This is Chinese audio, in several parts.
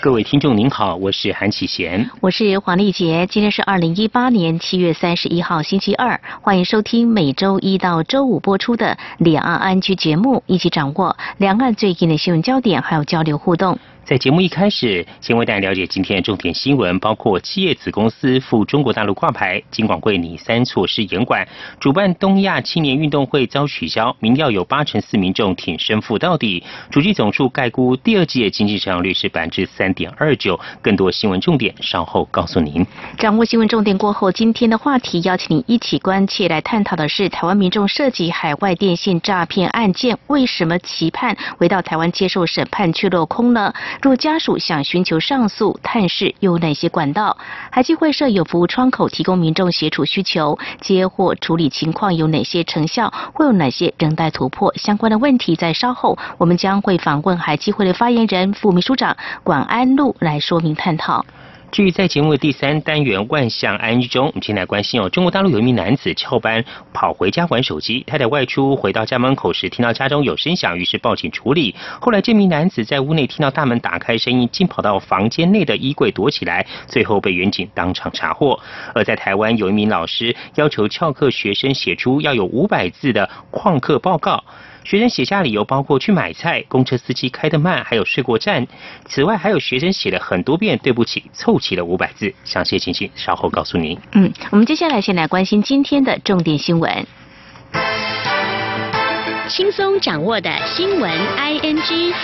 各位听众您好，我是韩启贤，我是黄丽杰。今天是二零一八年七月三十一号星期二，欢迎收听每周一到周五播出的两岸安居节目，一起掌握两岸最近的新闻焦点，还有交流互动。在节目一开始，先为大家了解今天的重点新闻，包括企业子公司赴中国大陆挂牌，金管会拟三措施严管，主办东亚青年运动会遭取消，民调有八成四民众挺身赴到底，主计总数概估第二季的经济成长率是百分之三点二九。更多新闻重点稍后告诉您。掌握新闻重点过后，今天的话题邀请您一起关切来探讨的是台湾民众涉及海外电信诈骗案件，为什么期盼回到台湾接受审判却落空呢？若家属想寻求上诉、探视，有哪些管道？海基会设有服务窗口，提供民众协助需求，接获处理情况有哪些成效？会有哪些仍待突破？相关的问题在稍后我们将会访问海基会的发言人、副秘书长管安路来说明探讨。至于在节目的第三单元万象安居中，我们先来关心哦，中国大陆有一名男子翘班跑回家玩手机，太太外出回到家门口时，听到家中有声响，于是报警处理。后来这名男子在屋内听到大门打开声音，竟跑到房间内的衣柜躲起来，最后被远警当场查获。而在台湾有一名老师要求翘课学生写出要有五百字的旷课报告。学生写下理由包括去买菜、公车司机开得慢，还有睡过站。此外，还有学生写了很多遍“对不起”，凑齐了五百字。详细情形稍后告诉您。嗯，我们接下来先来关心今天的重点新闻。轻松掌握的新闻，ING。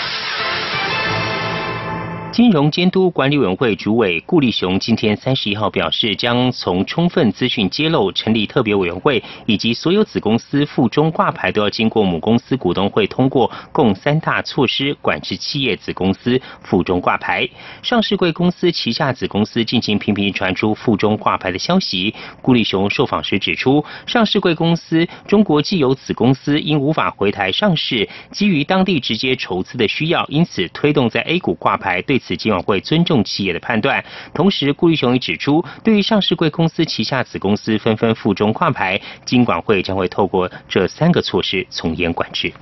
金融监督管理委员会主委顾立雄今天三十一号表示，将从充分资讯揭露、成立特别委员会，以及所有子公司附中挂牌都要经过母公司股东会通过，共三大措施管制企业子公司附中挂牌。上市贵公司旗下子公司近期频频传出附中挂牌的消息。顾立雄受访时指出，上市贵公司中国既有子公司因无法回台上市，基于当地直接筹资的需要，因此推动在 A 股挂牌。对此，金管会尊重企业的判断。同时，顾立雄也指出，对于上市贵公司旗下子公司纷纷附中挂牌，金管会将会透过这三个措施从严管制。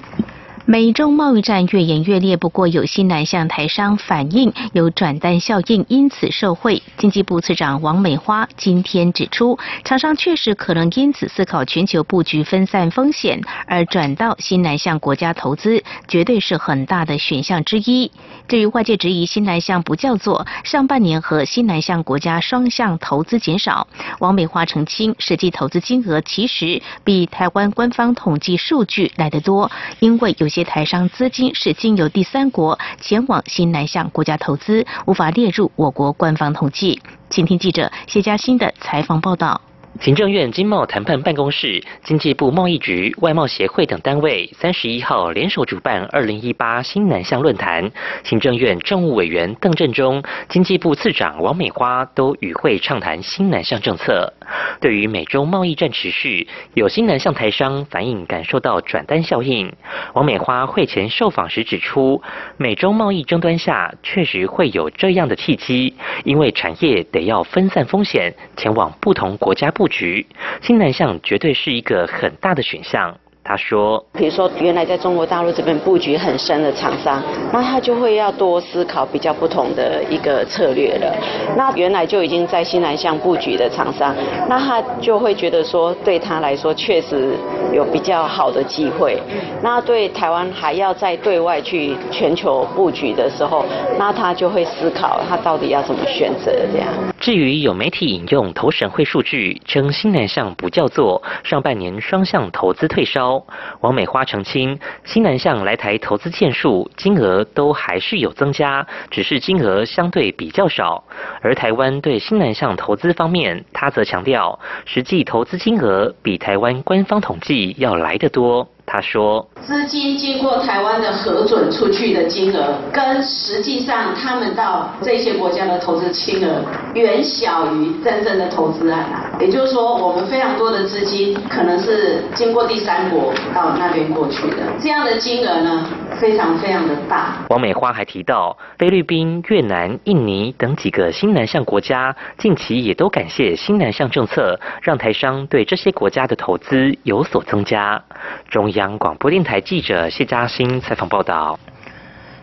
美中贸易战越演越烈，不过有新南向台商反映有转单效应，因此受惠。经济部次长王美花今天指出，厂商确实可能因此思考全球布局分散风险，而转到新南向国家投资，绝对是很大的选项之一。至于外界质疑新南向不叫做上半年和新南向国家双向投资减少，王美花澄清，实际投资金额其实比台湾官方统计数据来得多，因为有。携台商资金是经由第三国前往新南向国家投资，无法列入我国官方统计。请听记者谢佳欣的采访报道。行政院经贸谈判办公室、经济部贸易局、外贸协会等单位三十一号联手主办二零一八新南向论坛，行政院政务委员邓振中、经济部次长王美花都与会畅谈新南向政策。对于美洲贸易战持续，有新南向台商反映感受到转单效应。王美花会前受访时指出，美洲贸易争端下确实会有这样的契机，因为产业得要分散风险，前往不同国家布局，新南向绝对是一个很大的选项。他说：“比如说，原来在中国大陆这边布局很深的厂商，那他就会要多思考比较不同的一个策略了。那原来就已经在西南向布局的厂商，那他就会觉得说，对他来说确实有比较好的机会。那对台湾还要再对外去全球布局的时候，那他就会思考他到底要怎么选择这样。至于有媒体引用投审会数据称新南向不叫做上半年双向投资退烧。”王美花澄清，新南向来台投资件数、金额都还是有增加，只是金额相对比较少。而台湾对新南向投资方面，他则强调，实际投资金额比台湾官方统计要来得多。他说：“资金经过台湾的核准出去的金额，跟实际上他们到这些国家的投资金额，远小于真正的投资案啊。也就是说，我们非常多的资金可能是经过第三国到那边过去的，这样的金额呢，非常非常的大。”王美花还提到，菲律宾、越南、印尼等几个新南向国家近期也都感谢新南向政策，让台商对这些国家的投资有所增加。中央广播电台记者谢嘉欣采访报道。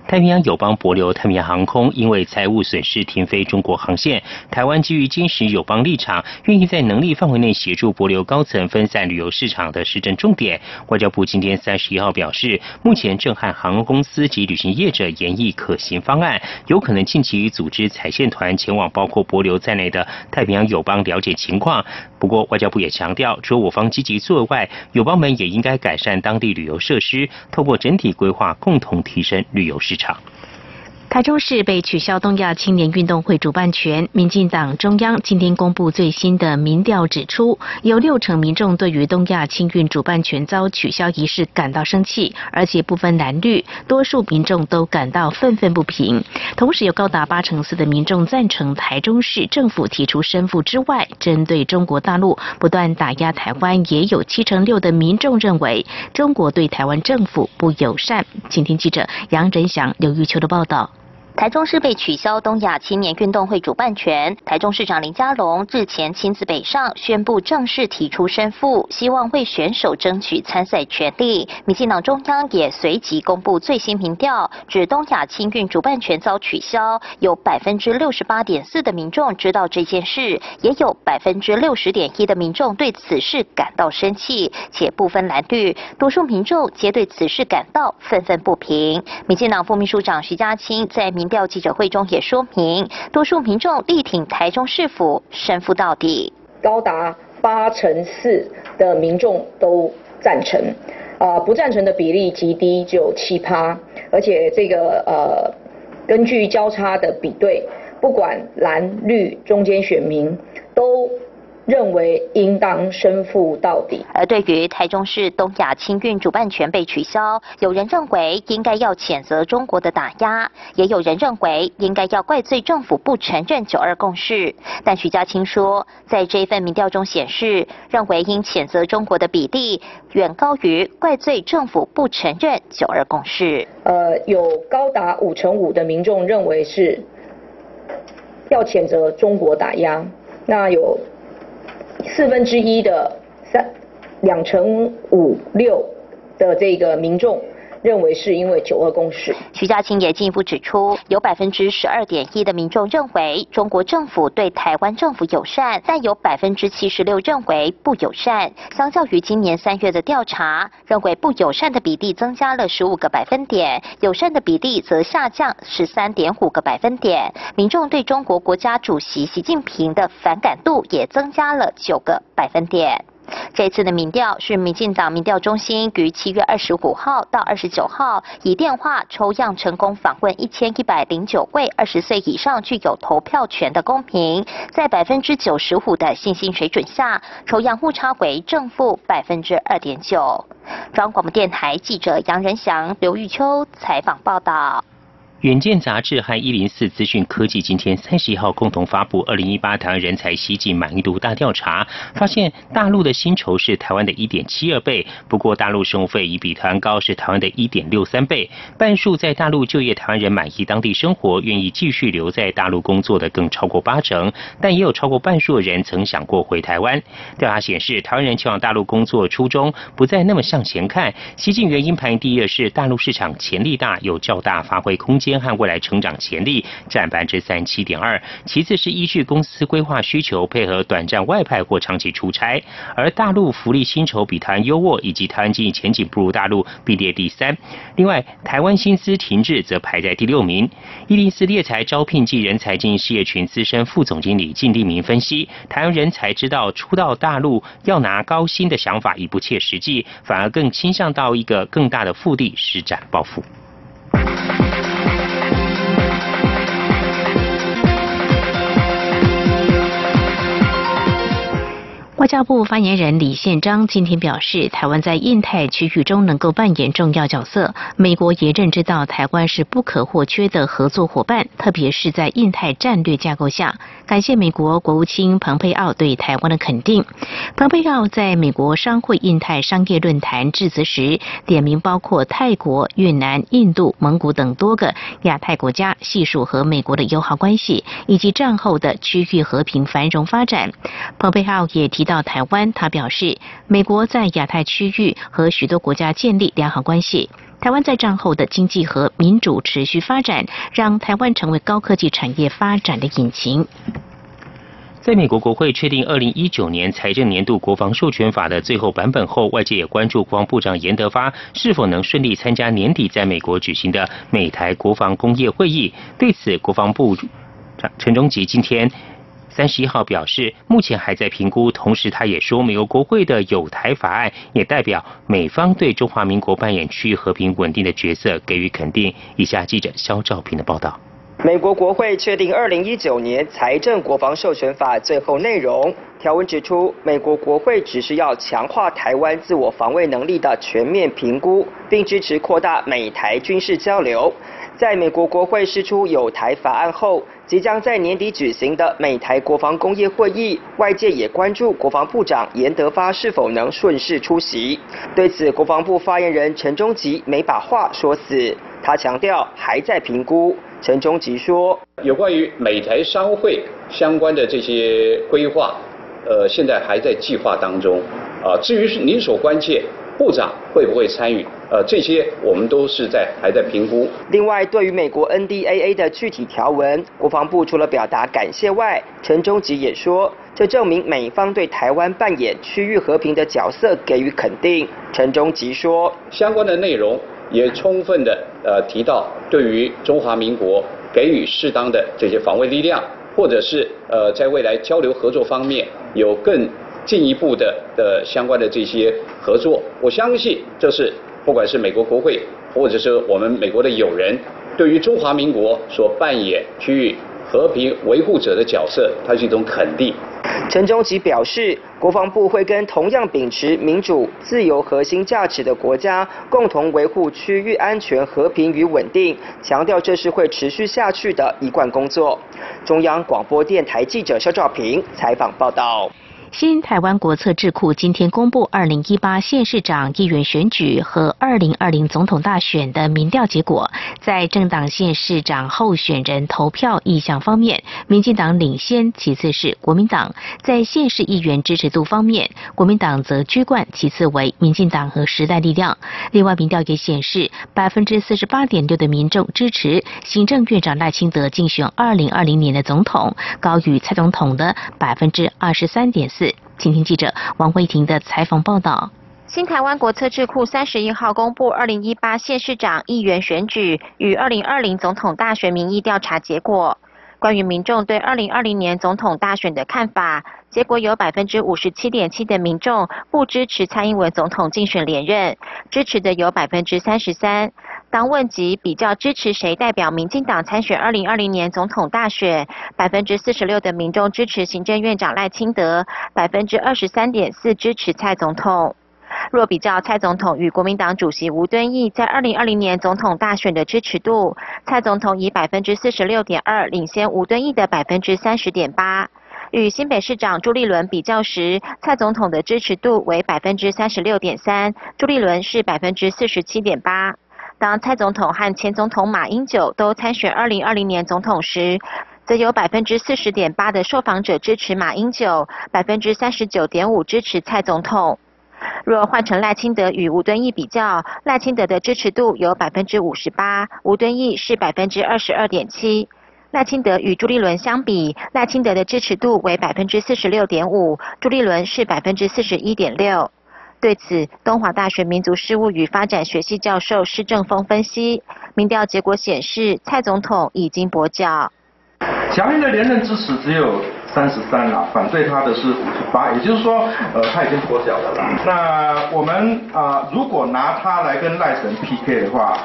太平洋友邦博流太平洋航空因为财务损失停飞中国航线，台湾基于坚持友邦立场，愿意在能力范围内协助博流高层分散旅游市场的施政重点。外交部今天三十一号表示，目前正和航空公司及旅行业者研议可行方案，有可能近期组织采线团前往包括博流在内的太平洋友邦了解情况。不过，外交部也强调，除我方积极作为外，友邦们也应该改善当地旅游设施，透过整体规划，共同提升旅游市场。台中市被取消东亚青年运动会主办权。民进党中央今天公布最新的民调，指出有六成民众对于东亚青运主办权遭取消一事感到生气，而且不分蓝绿，多数民众都感到愤愤不平。同时，有高达八成四的民众赞成台中市政府提出申复之外，针对中国大陆不断打压台湾，也有七成六的民众认为中国对台湾政府不友善。请听记者杨仁祥、刘玉秋的报道。台中市被取消东亚青年运动会主办权，台中市长林佳龙日前亲自北上宣布正式提出申复，希望为选手争取参赛权利。民进党中央也随即公布最新民调，指东亚青运主办权遭取消，有百分之六十八点四的民众知道这件事，也有百分之六十点一的民众对此事感到生气，且不分蓝绿，多数民众皆对此事感到愤愤不平。民进党副秘书长徐家清在民调记者会中也说明，多数民众力挺台中市府申复到底，高达八成四的民众都赞成，啊，不赞成的比例极低，只有七趴，而且这个呃，根据交叉的比对，不管蓝绿中间选民都。认为应当申复到底。而对于台中市东亚青运主办权被取消，有人认为应该要谴责中国的打压，也有人认为应该要怪罪政府不承认九二共识。但徐家清说，在这一份民调中显示，认为应谴责中国的比例远高于怪罪政府不承认九二共识。呃，有高达五成五的民众认为是要谴责中国打压，那有。四分之一的三两成五六的这个民众。认为是因为九二共识。徐家清也进一步指出，有百分之十二点一的民众认为中国政府对台湾政府友善，但有百分之七十六认为不友善。相较于今年三月的调查，认为不友善的比例增加了十五个百分点，友善的比例则下降十三点五个百分点。民众对中国国家主席习近平的反感度也增加了九个百分点。这次的民调是民进党民调中心于七月二十五号到二十九号以电话抽样成功访问一千一百零九位二十岁以上具有投票权的公民，在百分之九十五的信心水准下，抽样误差为正负百分之二点九。中央广播电台记者杨仁祥、刘玉秋采访报道。远见杂志和一零四资讯科技今天三十一号共同发布二零一八台湾人才西进满意度大调查，发现大陆的薪酬是台湾的一点七二倍，不过大陆生活费已比台湾高，是台湾的一点六三倍。半数在大陆就业台湾人满意当地生活，愿意继续留在大陆工作的更超过八成，但也有超过半数的人曾想过回台湾。调查显示，台湾人前往大陆工作初衷不再那么向前看，西进原因排第一的是大陆市场潜力大，有较大发挥空间。和未来成长潜力占百分之三十七点二，其次是依据公司规划需求配合短暂外派或长期出差，而大陆福利薪酬比台湾优渥，以及台湾经济前景不如大陆，并列第三。另外，台湾薪资停滞则排在第六名。一零四猎才招聘暨人才经营事业群资深副总经理靳立明分析，台湾人才知道出到大陆要拿高薪的想法已不切实际，反而更倾向到一个更大的腹地施展抱负。外交部发言人李宪章今天表示，台湾在印太区域中能够扮演重要角色。美国也认知到台湾是不可或缺的合作伙伴，特别是在印太战略架构下。感谢美国国务卿蓬佩奥对台湾的肯定。蓬佩奥在美国商会印太商业论坛致辞时，点名包括泰国、越南、印度、蒙古等多个亚太国家，细数和美国的友好关系以及战后的区域和平繁荣发展。蓬佩奥也提。到台湾，他表示，美国在亚太区域和许多国家建立良好关系。台湾在战后的经济和民主持续发展，让台湾成为高科技产业发展的引擎。在美国国会确定二零一九年财政年度国防授权法的最后版本后，外界也关注国防部长严德发是否能顺利参加年底在美国举行的美台国防工业会议。对此，国防部长陈忠吉今天。三十一号表示，目前还在评估。同时，他也说，美国国会的有台法案也代表美方对中华民国扮演区域和平稳定的角色给予肯定。以下记者肖兆平的报道：美国国会确定二零一九年财政国防授权法最后内容条文指出，美国国会只是要强化台湾自我防卫能力的全面评估，并支持扩大美台军事交流。在美国国会释出有台法案后，即将在年底举行的美台国防工业会议，外界也关注国防部长严德发是否能顺势出席。对此，国防部发言人陈忠吉没把话说死，他强调还在评估。陈忠吉说：“有关于美台商会相关的这些规划，呃，现在还在计划当中。啊，至于是您所关切。”部长会不会参与？呃，这些我们都是在还在评估。另外，对于美国 NDAA 的具体条文，国防部除了表达感谢外，陈忠吉也说，这证明美方对台湾扮演区域和平的角色给予肯定。陈忠吉说，相关的内容也充分的呃提到，对于中华民国给予适当的这些防卫力量，或者是呃在未来交流合作方面有更。进一步的的相关的这些合作，我相信这是不管是美国国会，或者是我们美国的友人，对于中华民国所扮演区域和平维护者的角色，它是一种肯定。陈忠吉表示，国防部会跟同样秉持民主、自由核心价值的国家，共同维护区域安全、和平与稳定，强调这是会持续下去的一贯工作。中央广播电台记者肖兆平采访报道。新台湾国策智库今天公布二零一八县市长、议员选举和二零二零总统大选的民调结果。在政党县市长候选人投票意向方面，民进党领先，其次是国民党。在县市议员支持度方面，国民党则居冠，其次为民进党和时代力量。另外，民调也显示，百分之四十八点六的民众支持行政院长赖清德竞选二零二零年的总统，高于蔡总统的百分之二十三点。四，请听记者王慧婷的采访报道。新台湾国策智库三十一号公布二零一八县市长、议员选举与二零二零总统大选民意调查结果。关于民众对二零二零年总统大选的看法，结果有百分之五十七点七的民众不支持蔡英文总统竞选连任，支持的有百分之三十三。当问及比较支持谁代表民进党参选二零二零年总统大选，百分之四十六的民众支持行政院长赖清德，百分之二十三点四支持蔡总统。若比较蔡总统与国民党主席吴敦义在二零二零年总统大选的支持度，蔡总统以百分之四十六点二领先吴敦义的百分之三十点八。与新北市长朱立伦比较时，蔡总统的支持度为百分之三十六点三，朱立伦是百分之四十七点八。当蔡总统和前总统马英九都参选二零二零年总统时，则有百分之四十点八的受访者支持马英九，百分之三十九点五支持蔡总统。若换成赖清德与吴敦义比较，赖清德的支持度有百分之五十八，吴敦义是百分之二十二点七。赖清德与朱立伦相比，赖清德的支持度为百分之四十六点五，朱立伦是百分之四十一点六。对此，东华大学民族事务与发展学系教授施正峰分析，民调结果显示，蔡总统已经跛脚。强硬的连任支持只有三十三了，反对他的是五十八，也就是说，呃，他已经跛脚了。那我们啊，如果拿他来跟赖神 PK 的话，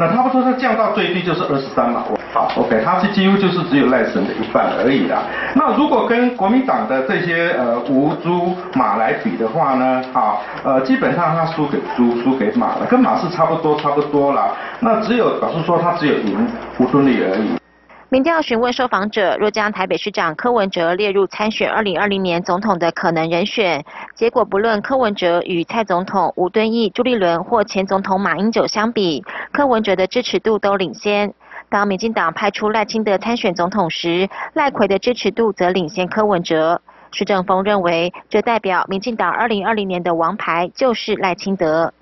那他们说他降到最低就是二十三嘛。好，OK，他是几乎就是只有赖神的一半而已啦。那如果跟国民党的这些呃吴猪马来比的话呢，好，呃，基本上他输给猪，输给马了，跟马是差不多，差不多啦。那只有表示说他只有赢吴敦义而已。民调询问受访者，若将台北市长柯文哲列入参选二零二零年总统的可能人选，结果不论柯文哲与蔡总统、吴敦义、朱立伦或前总统马英九相比，柯文哲的支持度都领先。当民进党派出赖清德参选总统时，赖奎的支持度则领先柯文哲。施正峰认为，这代表民进党二零二零年的王牌就是赖清德。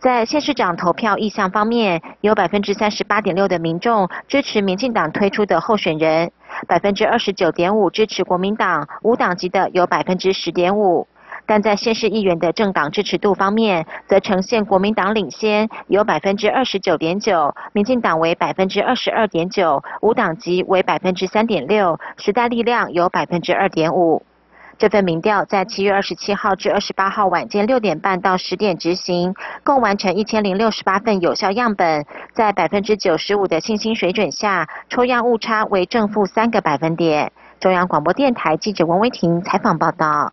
在县市长投票意向方面，有百分之三十八点六的民众支持民进党推出的候选人，百分之二十九点五支持国民党，无党籍的有百分之十点五。但在县市议员的政党支持度方面，则呈现国民党领先，有百分之二十九点九，民进党为百分之二十二点九，无党籍为百分之三点六，时代力量有百分之二点五。这份民调在七月二十七号至二十八号晚间六点半到十点执行，共完成一千零六十八份有效样本，在百分之九十五的信心水准下，抽样误差为正负三个百分点。中央广播电台记者王维婷采访报道。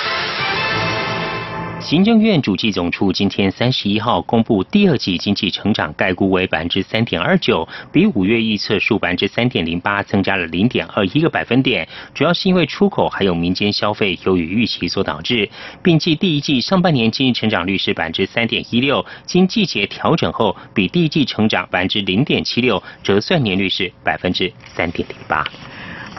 行政院主计总处今天三十一号公布第二季经济成长概估为百分之三点二九，比五月预测数百分之三点零八增加了零点二一个百分点，主要是因为出口还有民间消费优于预期所导致，并计第一季上半年经济成长率是百分之三点一六，经季节调整后比第一季成长百分之零点七六，折算年率是百分之三点零八。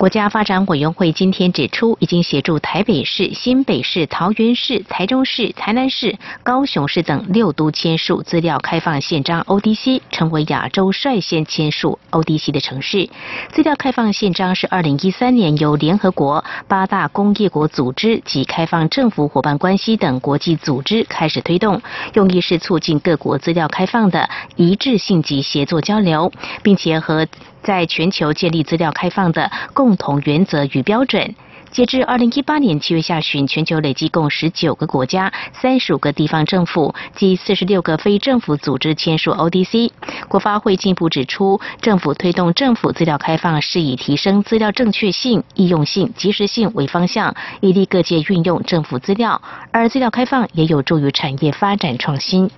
国家发展委员会今天指出，已经协助台北市、新北市、桃园市、台中市、台南市、高雄市等六都签署资料开放宪章 （ODC），成为亚洲率先签署 ODC 的城市。资料开放宪章是二零一三年由联合国八大工业国组织及开放政府伙伴关系等国际组织开始推动，用意是促进各国资料开放的一致性及协作交流，并且和。在全球建立资料开放的共同原则与标准。截至二零一八年七月下旬，全球累计共十九个国家、三十五个地方政府及四十六个非政府组织签署 ODC。国发会进一步指出，政府推动政府资料开放是以提升资料正确性、易用性、及时性为方向，以利各界运用政府资料。而资料开放也有助于产业发展创新。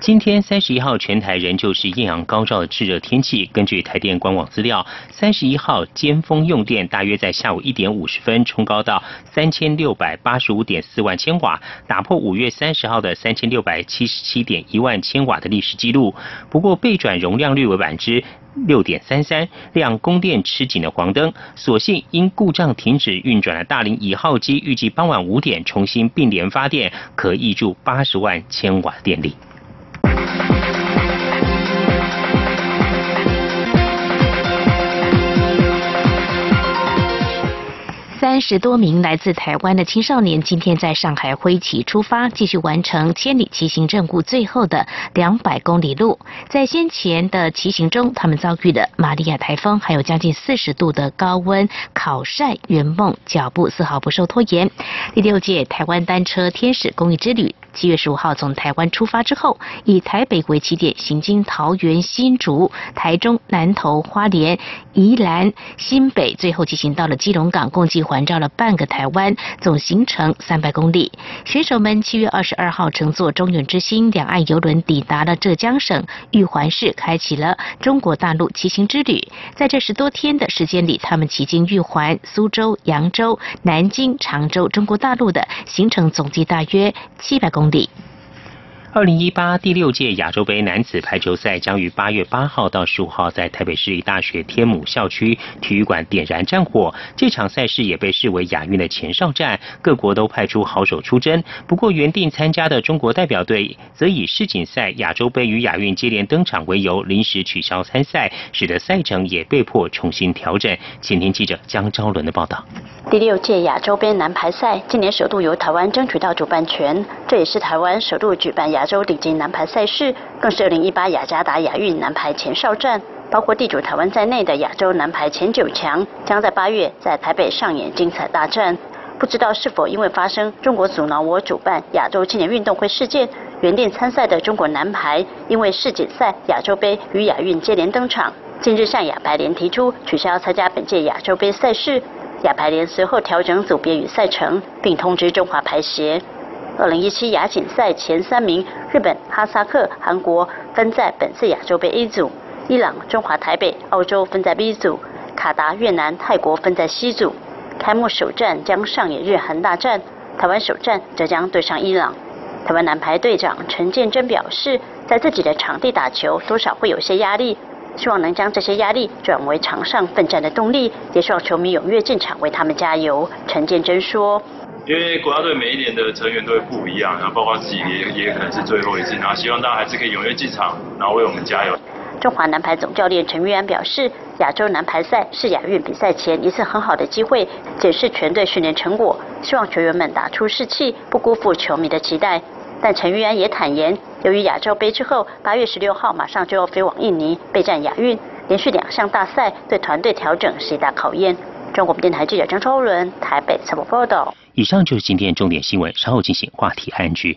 今天三十一号，全台仍旧是艳阳高照的炙热天气。根据台电官网资料，三十一号尖峰用电大约在下午一点五十分冲高到三千六百八十五点四万千瓦，打破五月三十号的三千六百七十七点一万千瓦的历史记录。不过备转容量率为百分之六点三三，亮供电吃紧的黄灯。所幸因故障停止运转的大林一号机，预计傍晚五点重新并联发电，可挹注八十万千瓦电力。Thank you. 三十多名来自台湾的青少年今天在上海挥旗出发，继续完成千里骑行任务最后的两百公里路。在先前的骑行中，他们遭遇了玛利亚台风，还有将近四十度的高温烤晒，圆梦脚步丝毫不受拖延。第六届台湾单车天使公益之旅。七月十五号从台湾出发之后，以台北为起点，行经桃园、新竹、台中、南投、花莲、宜兰、新北，最后骑行到了基隆港，共计环环绕了半个台湾，总行程三百公里。选手们七月二十二号乘坐中远之星两岸游轮抵达了浙江省玉环市，开启了中国大陆骑行之旅。在这十多天的时间里，他们骑经玉环、苏州、扬州、南京、常州，中国大陆的行程总计大约七百公里。二零一八第六届亚洲杯男子排球赛将于八月八号到十五号在台北市立大学天母校区体育馆点燃战火。这场赛事也被视为亚运的前哨战，各国都派出好手出征。不过，原定参加的中国代表队则以世锦赛、亚洲杯与亚运接连登场为由，临时取消参赛，使得赛程也被迫重新调整。前天记者江昭伦的报道。第六届亚洲杯男排赛今年首度由台湾争取到主办权，这也是台湾首度举办亚。亚洲顶级男排赛事，更是二零一八雅加达亚运男排前哨战，包括地主台湾在内的亚洲男排前九强，将在八月在台北上演精彩大战。不知道是否因为发生中国阻挠我主办亚洲青年运动会事件，原定参赛的中国男排因为世锦赛、亚洲杯与亚运接连登场，近日向亚排联提出取消参加本届亚洲杯赛事。亚排联随后调整组别与赛程，并通知中华排协。二零一七亚锦赛前三名，日本、哈萨克、韩国分在本次亚洲杯 A 组；伊朗、中华台北、澳洲分在 B 组；卡达、越南、泰国分在 C 组。开幕首战将上演日韩大战，台湾首战则将对上伊朗。台湾男排队长陈建真表示，在自己的场地打球，多少会有些压力，希望能将这些压力转为场上奋战的动力，也希望球迷踊跃进场为他们加油。陈建真说。因为国家队每一年的成员都会不一样，然后包括自己也也可能是最后一次，然后希望大家还是可以踊跃进场，然后为我们加油。中华男排总教练陈玉安表示，亚洲男排赛是亚运比赛前一次很好的机会，检视全队训练成果，希望球员们打出士气，不辜负球迷的期待。但陈玉安也坦言，由于亚洲杯之后八月十六号马上就要飞往印尼备战亚运，连续两项大赛对团队调整是一大考验。中国电台记者张超伦台北采访报道。以上就是今天重点新闻，稍后进行话题安居。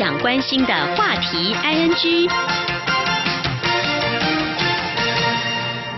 想关心的话题，ING。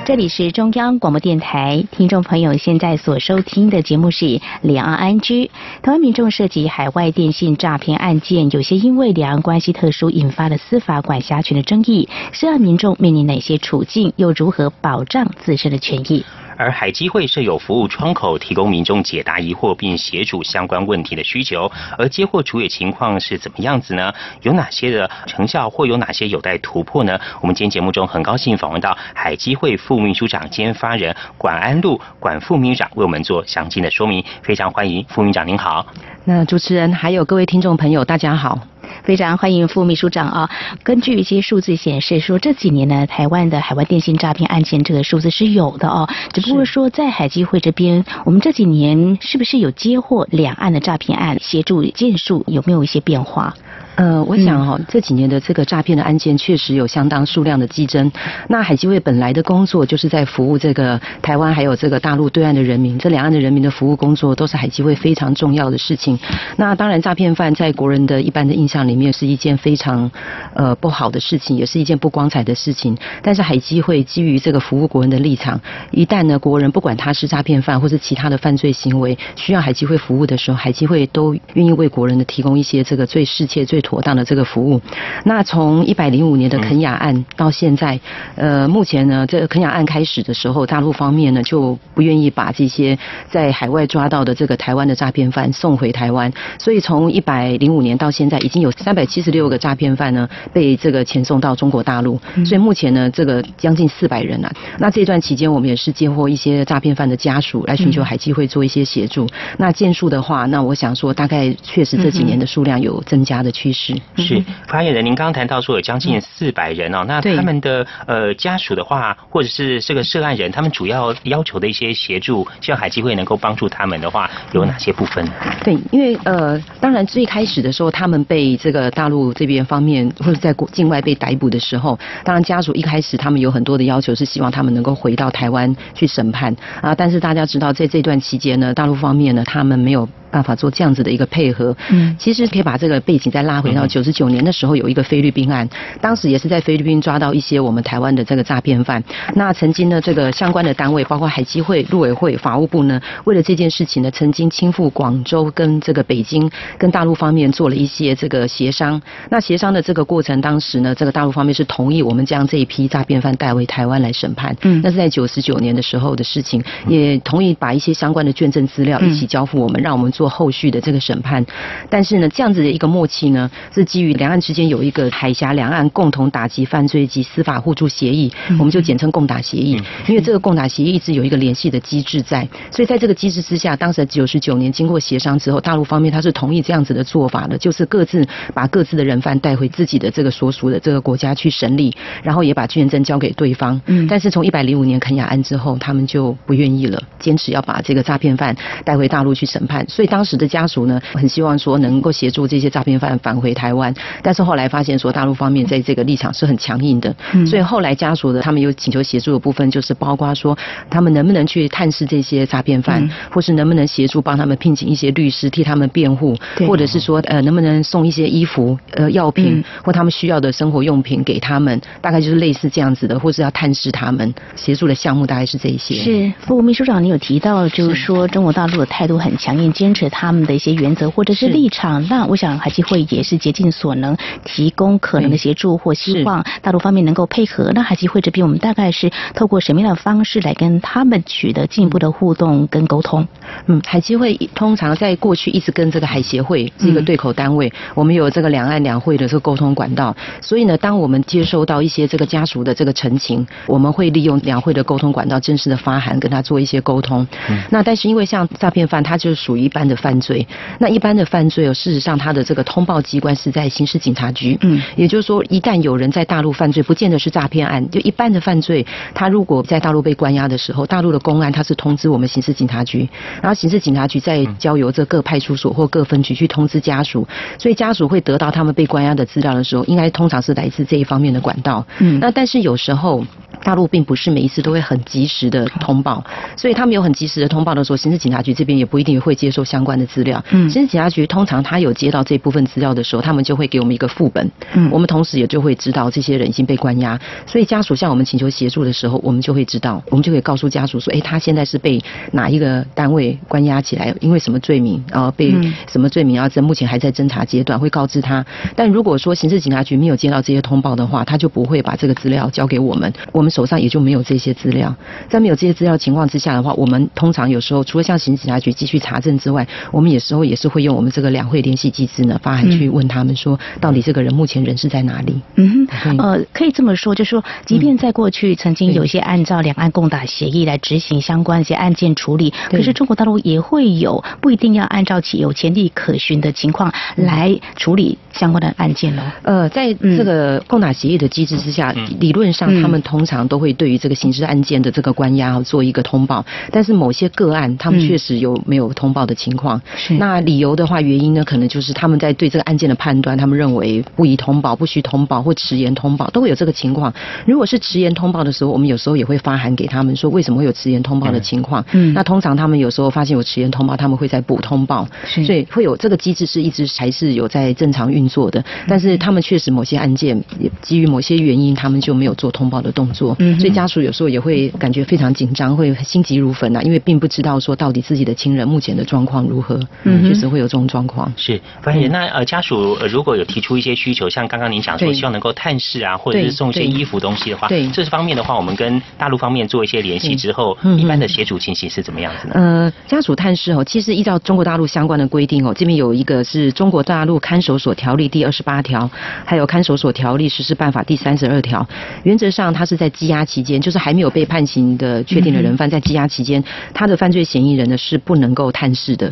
这里是中央广播电台，听众朋友现在所收听的节目是《两岸安居》。台湾民众涉及海外电信诈骗案件，有些因为两岸关系特殊，引发了司法管辖权的争议。涉案民众面临哪些处境？又如何保障自身的权益？而海基会设有服务窗口，提供民众解答疑惑，并协助相关问题的需求。而接获处理情况是怎么样子呢？有哪些的成效，或有哪些有待突破呢？我们今天节目中很高兴访问到海基会副秘书长兼发人管安路管副秘书长，为我们做详尽的说明。非常欢迎副秘书长，您好。那主持人还有各位听众朋友，大家好。非常欢迎副秘书长啊！根据一些数字显示，说这几年呢，台湾的海外电信诈骗案件这个数字是有的哦。只不过说在海基会这边，我们这几年是不是有接获两岸的诈骗案，协助建树有没有一些变化？呃，我想哈，这几年的这个诈骗的案件确实有相当数量的激增。那海基会本来的工作就是在服务这个台湾还有这个大陆对岸的人民，这两岸的人民的服务工作都是海基会非常重要的事情。那当然，诈骗犯在国人的一般的印象里面是一件非常呃不好的事情，也是一件不光彩的事情。但是海基会基于这个服务国人的立场，一旦呢国人不管他是诈骗犯或是其他的犯罪行为，需要海基会服务的时候，海基会都愿意为国人的提供一些这个最适切最。妥当的这个服务。那从一百零五年的肯雅案到现在，呃，目前呢，这肯雅案开始的时候，大陆方面呢就不愿意把这些在海外抓到的这个台湾的诈骗犯送回台湾，所以从一百零五年到现在，已经有三百七十六个诈骗犯呢被这个遣送到中国大陆。所以目前呢，这个将近四百人啊。那这段期间，我们也是接获一些诈骗犯的家属来寻求海基会做一些协助。那件数的话，那我想说，大概确实这几年的数量有增加的趋势。是是，发言人，您刚刚谈到说有将近四百人哦，那他们的呃家属的话，或者是这个涉案人，他们主要要求的一些协助，希望海基会能够帮助他们的话，有哪些部分？对，因为呃，当然最开始的时候，他们被这个大陆这边方面或者在国境外被逮捕的时候，当然家属一开始他们有很多的要求，是希望他们能够回到台湾去审判啊。但是大家知道，在这段期间呢，大陆方面呢，他们没有。办法做这样子的一个配合，嗯，其实可以把这个背景再拉回到九十九年的时候，有一个菲律宾案，当时也是在菲律宾抓到一些我们台湾的这个诈骗犯。那曾经呢，这个相关的单位，包括海基会、陆委会、法务部呢，为了这件事情呢，曾经亲赴广州跟这个北京跟大陆方面做了一些这个协商。那协商的这个过程，当时呢，这个大陆方面是同意我们将这一批诈骗犯带回台湾来审判。嗯，那是在九十九年的时候的事情，也同意把一些相关的卷证资料一起交付我们，让我们做。做后续的这个审判，但是呢，这样子的一个默契呢，是基于两岸之间有一个海峡两岸共同打击犯罪及司法互助协议，我们就简称共打协议。因为这个共打协议一直有一个联系的机制在，所以在这个机制之下，当时九十九年经过协商之后，大陆方面他是同意这样子的做法的，就是各自把各自的人犯带回自己的这个所属的这个国家去审理，然后也把卷证交给对方。嗯，但是从一百零五年肯雅案之后，他们就不愿意了，坚持要把这个诈骗犯带回大陆去审判，所以。当时的家属呢，很希望说能够协助这些诈骗犯返回台湾，但是后来发现说大陆方面在这个立场是很强硬的，所以后来家属的他们有请求协助的部分，就是包括说他们能不能去探视这些诈骗犯，或是能不能协助帮他们聘请一些律师替他们辩护，或者是说呃能不能送一些衣服、呃药品或他们需要的生活用品给他们，大概就是类似这样子的，或是要探视他们协助的项目大概是这一些。是副秘书长，你有提到就是说中国大陆的态度很强硬，坚持。他们的一些原则或者是立场，那我想海基会也是竭尽所能提供可能的协助或希望大陆方面能够配合。那海基会这边，我们大概是透过什么样的方式来跟他们取得进一步的互动跟沟通？嗯，海基会通常在过去一直跟这个海协会是一个对口单位，我们有这个两岸两会的这个沟通管道。所以呢，当我们接收到一些这个家属的这个陈情，我们会利用两会的沟通管道正式的发函跟他做一些沟通。嗯那但是因为像诈骗犯，他就是属于一般的。犯罪，那一般的犯罪哦，事实上他的这个通报机关是在刑事警察局。嗯，也就是说，一旦有人在大陆犯罪，不见得是诈骗案，就一般的犯罪，他如果在大陆被关押的时候，大陆的公安他是通知我们刑事警察局，然后刑事警察局再交由这各派出所或各分局去通知家属，所以家属会得到他们被关押的资料的时候，应该通常是来自这一方面的管道。嗯，那但是有时候。大陆并不是每一次都会很及时的通报，所以他们有很及时的通报的时候，刑事警察局这边也不一定会接受相关的资料。嗯刑事警察局通常他有接到这部分资料的时候，他们就会给我们一个副本。嗯我们同时也就会知道这些人已经被关押，所以家属向我们请求协助的时候，我们就会知道，我们就可以告诉家属说，哎，他现在是被哪一个单位关押起来，因为什么罪名，然后被嗯什么罪名，然后在目前还在侦查阶段，会告知他。但如果说刑事警察局没有接到这些通报的话，他就不会把这个资料交给我们，我们手上也就没有这些资料。在没有这些资料情况之下的话，我们通常有时候除了向刑事警察局继续查证之外，我们有时候也是会用我们这个两会联系机制呢，发函去问他们说，到底这个人目前人是在哪里？嗯哼，呃，可以这么说，就是说，即便在过去曾经有一些按照两岸共打协议来执行相关一些案件处理，可是中国大陆也会有不一定要按照其有前例可循的情况来处理相关的案件喽。呃，在这个共打协议的机制之下，理论上嗯。他们通常都会对于这个刑事案件的这个关押做一个通报，但是某些个案他们嗯。确实有没有通报的情况。是那理由的话，原因呢，可能就是他们在对这个案件的判断，他们认为不宜通报、不需通报或迟延通报，都会有这个情况。如果是迟延通报的时候，我们有时候也会发函给他们说为什么会有迟延通报的情况。嗯那通常他们有时候发现有迟延通报，他们会再补通报，所以会有这个机制是一直还是有在正常运作的。嗯但是他们确实某些案件也基于某些原因，他们就没有做通报的动作，嗯所以家属有时候也会感觉非常紧张，会心急如焚啊，因为并不知道说到底自己的亲人目前的状况如何，嗯哼确实会有这种状况。是，发言人，那呃家属呃如果有提出一些需求，像刚刚您讲说希望能够探视啊，或者是送一些衣服东西的话，对这方面的话，我们跟大陆方面做一些联系之后，嗯一般的协助情形是怎么样子呢？呃，家属探视哦，其实依照中国大陆相关的规定哦，这边有一个是中国大陆看守所条例第二十八条，还有看守所条例实施办法第三十二条。原则上，他是在羁押期间，就是还没有被判刑的确定的人犯，在羁押期间，他的犯罪嫌疑人呢是不能够探视的。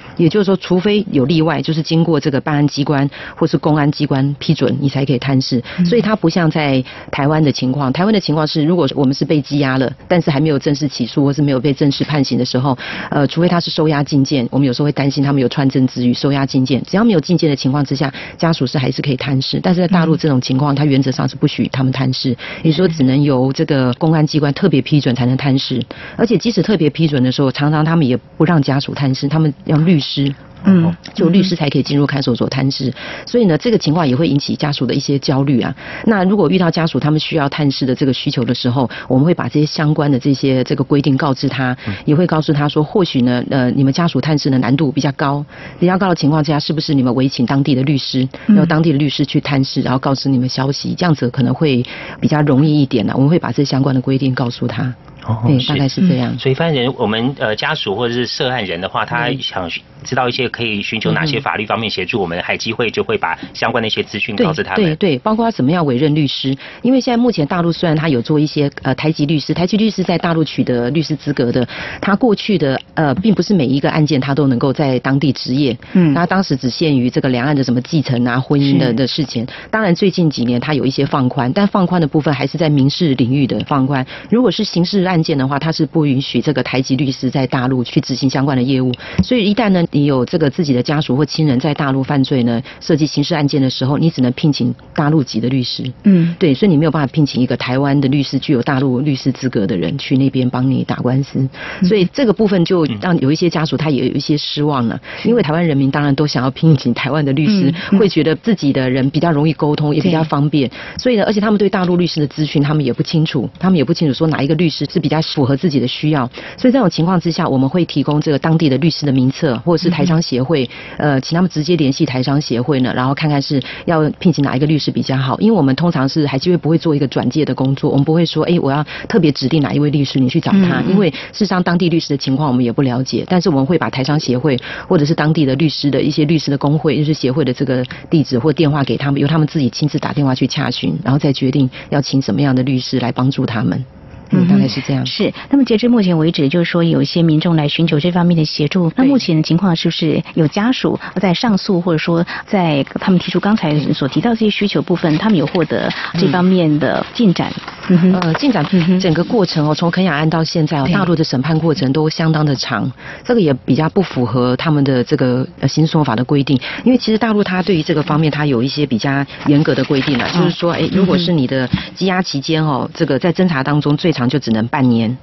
也就是说，除非有例外，就是经过这个办案机关或是公安机关批准，你才可以探视。所以它不像在台湾的情况，台湾的情况是，如果我们是被羁押了，但是还没有正式起诉或是没有被正式判刑的时候，呃，除非他是收押禁见，我们有时候会担心他们有串证之余收押禁见。只要没有禁见的情况之下，家属是还是可以探视。但是在大陆这种情况，他原则上是不许他们探视，也说只能由这个公安机关特别批准才能探视。而且即使特别批准的时候，常常他们也不让家属探视，他们要律师。嗯，就律师才可以进入看守所探视，所以呢，这个情况也会引起家属的一些焦虑啊。那如果遇到家属他们需要探视的这个需求的时候，我们会把这些相关的这些这个规定告知他，也会告诉他说，或许呢，呃，你们家属探视的难度比较高，比较高的情况之下，是不是你们委请当地的律师，嗯由当地的律师去探视，然后告知你们消息，这样子可能会比较容易一点呢、我们会把这相关的规定告诉他。哦对，大概是这样。所以，犯人我们呃家属或者是涉案人的话，他想知道一些可以寻求哪些法律方面协助，我们海基会就会把相关的一些资讯告知他们。对对，包括他怎么样委任律师，因为现在目前大陆虽然他有做一些呃台籍律师，台籍律师在大陆取得律师资格的，他过去的呃并不是每一个案件他都能够在当地执业，嗯他当时只限于这个两岸的什么继承啊、婚姻的的事情。当然最近几年他有一些放宽，但放宽的部分还是在民事领域的放宽。如果是刑事案件的话，他是不允许这个台籍律师在大陆去执行相关的业务。所以一旦呢你有这个自己的家属或亲人在大陆犯罪呢，涉及刑事案件的时候，你只能聘请大陆籍的律师。嗯，对，所以你没有办法聘请一个台湾的律师，具有大陆律师资格的人去那边帮你打官司。所以这个部分就让有一些家属他也有一些失望了，因为台湾人民当然都想要聘请台湾的律师，会觉得自己的人比较容易沟通，也比较方便。所以呢，而且他们对大陆律师的资讯他们也不清楚，他们也不清楚说哪一个律师是比较符合自己的需要。所以这种情况之下，我们会提供这个当地的律师的名册，或者是台商协会，呃，请他们直接联系台商协会呢，然后看看是要聘请哪一个律师比较好。因为我们通常是海基会不会做一个转介的工作，我们不会说，哎，我要特别指定哪一位律师你去找他，因为事实上当地律师的情况我们也不了解，但是我们会把台商协会或者是当地的律师的一些律师的工会、律师协会的这个地址或电话给他们，由他们自己亲自打电话去洽询，然后再决定要请什么样的律师来帮助他们。嗯，大概是这样。是，那么截至目前为止，就是说有一些民众来寻求这方面的协助。那目前的情况是不是有家属在上诉，或者说在他们提出刚才所提到这些需求部分，他们有获得这方面的进展？嗯呃，进展整个过程哦，从肯雅案到现在哦，大陆的审判过程都相当的长，这个也比较不符合他们的这个呃刑事诉讼法的规定，因为其实大陆它对于这个方面它有一些比较严格的规定啊，就是说，哎，如果是你的羁押期间哦，这个在侦查当中最长就只能半年，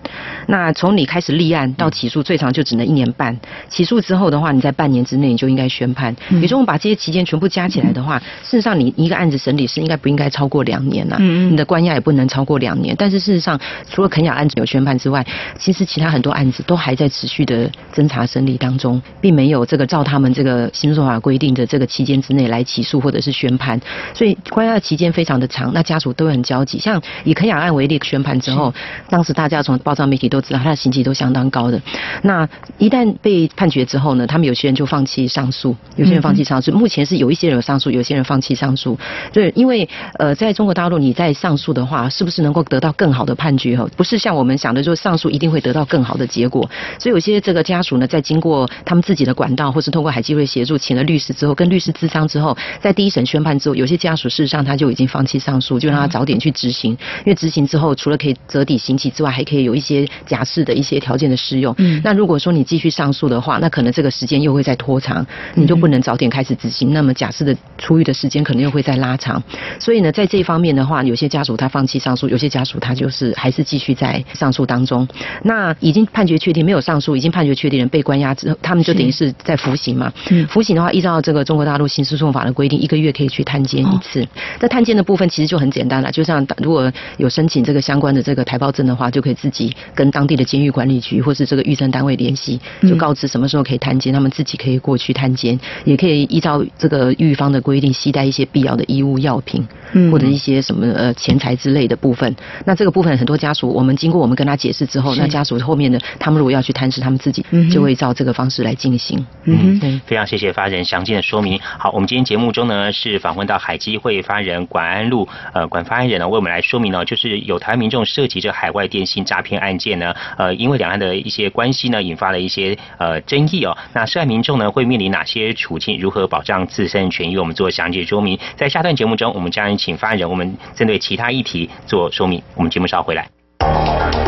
那从你开始立案到起诉最长就只能一年半，起诉之后的话，你在半年之内你就应该宣判，也就是我们把这些期间全部加起来的话，事实上你一个案子审理是应该不应该超过两年呐，你的关押也不能超过两年，但是事实上除了肯雅案子有宣判之外，其实其他很多案子都还在持续的侦查审理当中，并没有这个照他们这个刑诉法规定的这个期间之内来起诉或者是宣判，所以关押的期间非常的长，那家属都很焦急。像以肯雅案为例，宣判之后，当时大家从报章媒体都知道他的刑期都相当高的，那一旦被判决之后呢，他们有些人就放弃上诉，有些人放弃上诉，目前是有一些人有上诉，有些人放弃上诉，对，因为呃，在中国大陆你在上诉的话，是不是能够得到更好的判决？哈，不是像我们想的，就是上诉一定会得到更好的结果。所以有些这个家属呢，在经过他们自己的管道，或是通过海基会协助，请了律师之后，跟律师咨商之后，在第一审宣判之后，有些家属事实上他就已经放弃上诉，就让他早点去执行，因为执行之后，除了可以折抵刑期之外，还可以有一些假释的一些条件的适用。嗯，那如果说你继续上诉的话，那可能这个时间又会再拖长，你就不能早点开始执行，那么假释的出狱的时间可能又会再拉长。所以呢，在这一方面的话，有些家属他放弃上诉，有些家属他就是还是继续在上诉当中。那已经判决确定没有上诉，已经判决确定人被关押之后，他们就等于是在服刑嘛。嗯服刑的话，依照这个中国大陆刑事诉讼法的规定，一个月可以去探监一次。那探监的部分其实就很简单了，就像如果有申请这个相关的这个台胞证的话，就可以自己跟当地的监狱管理局或是这个预侦单位联系，就告知什么时候可以探监，他们自己可以过去探监，也可以依照这个狱方的规定，携带一些必要的衣物药品，或者一些什么呃钱财之类的部分。那这个部分很多家属，我们经过我们跟他解释之后，那家属后面的他们如果要去探视，他们自己就会照这个方式来进行。嗯，对，非常谢谢发人详尽的说明。好，我们今天节目中呢是访问到海基会发言人管安路，呃，管发言人呢为我们来说明呢，就是有台湾民众涉及这海外电信诈骗案件呢，呃，因为两岸的一些关系呢，引发了一些呃争议哦。那涉案民众呢会面临哪些处境？如何保障自身权益？我们做详细说明。在下段节目中，我们将请发言人我们针对其他议题做说明。我们节目稍后回来。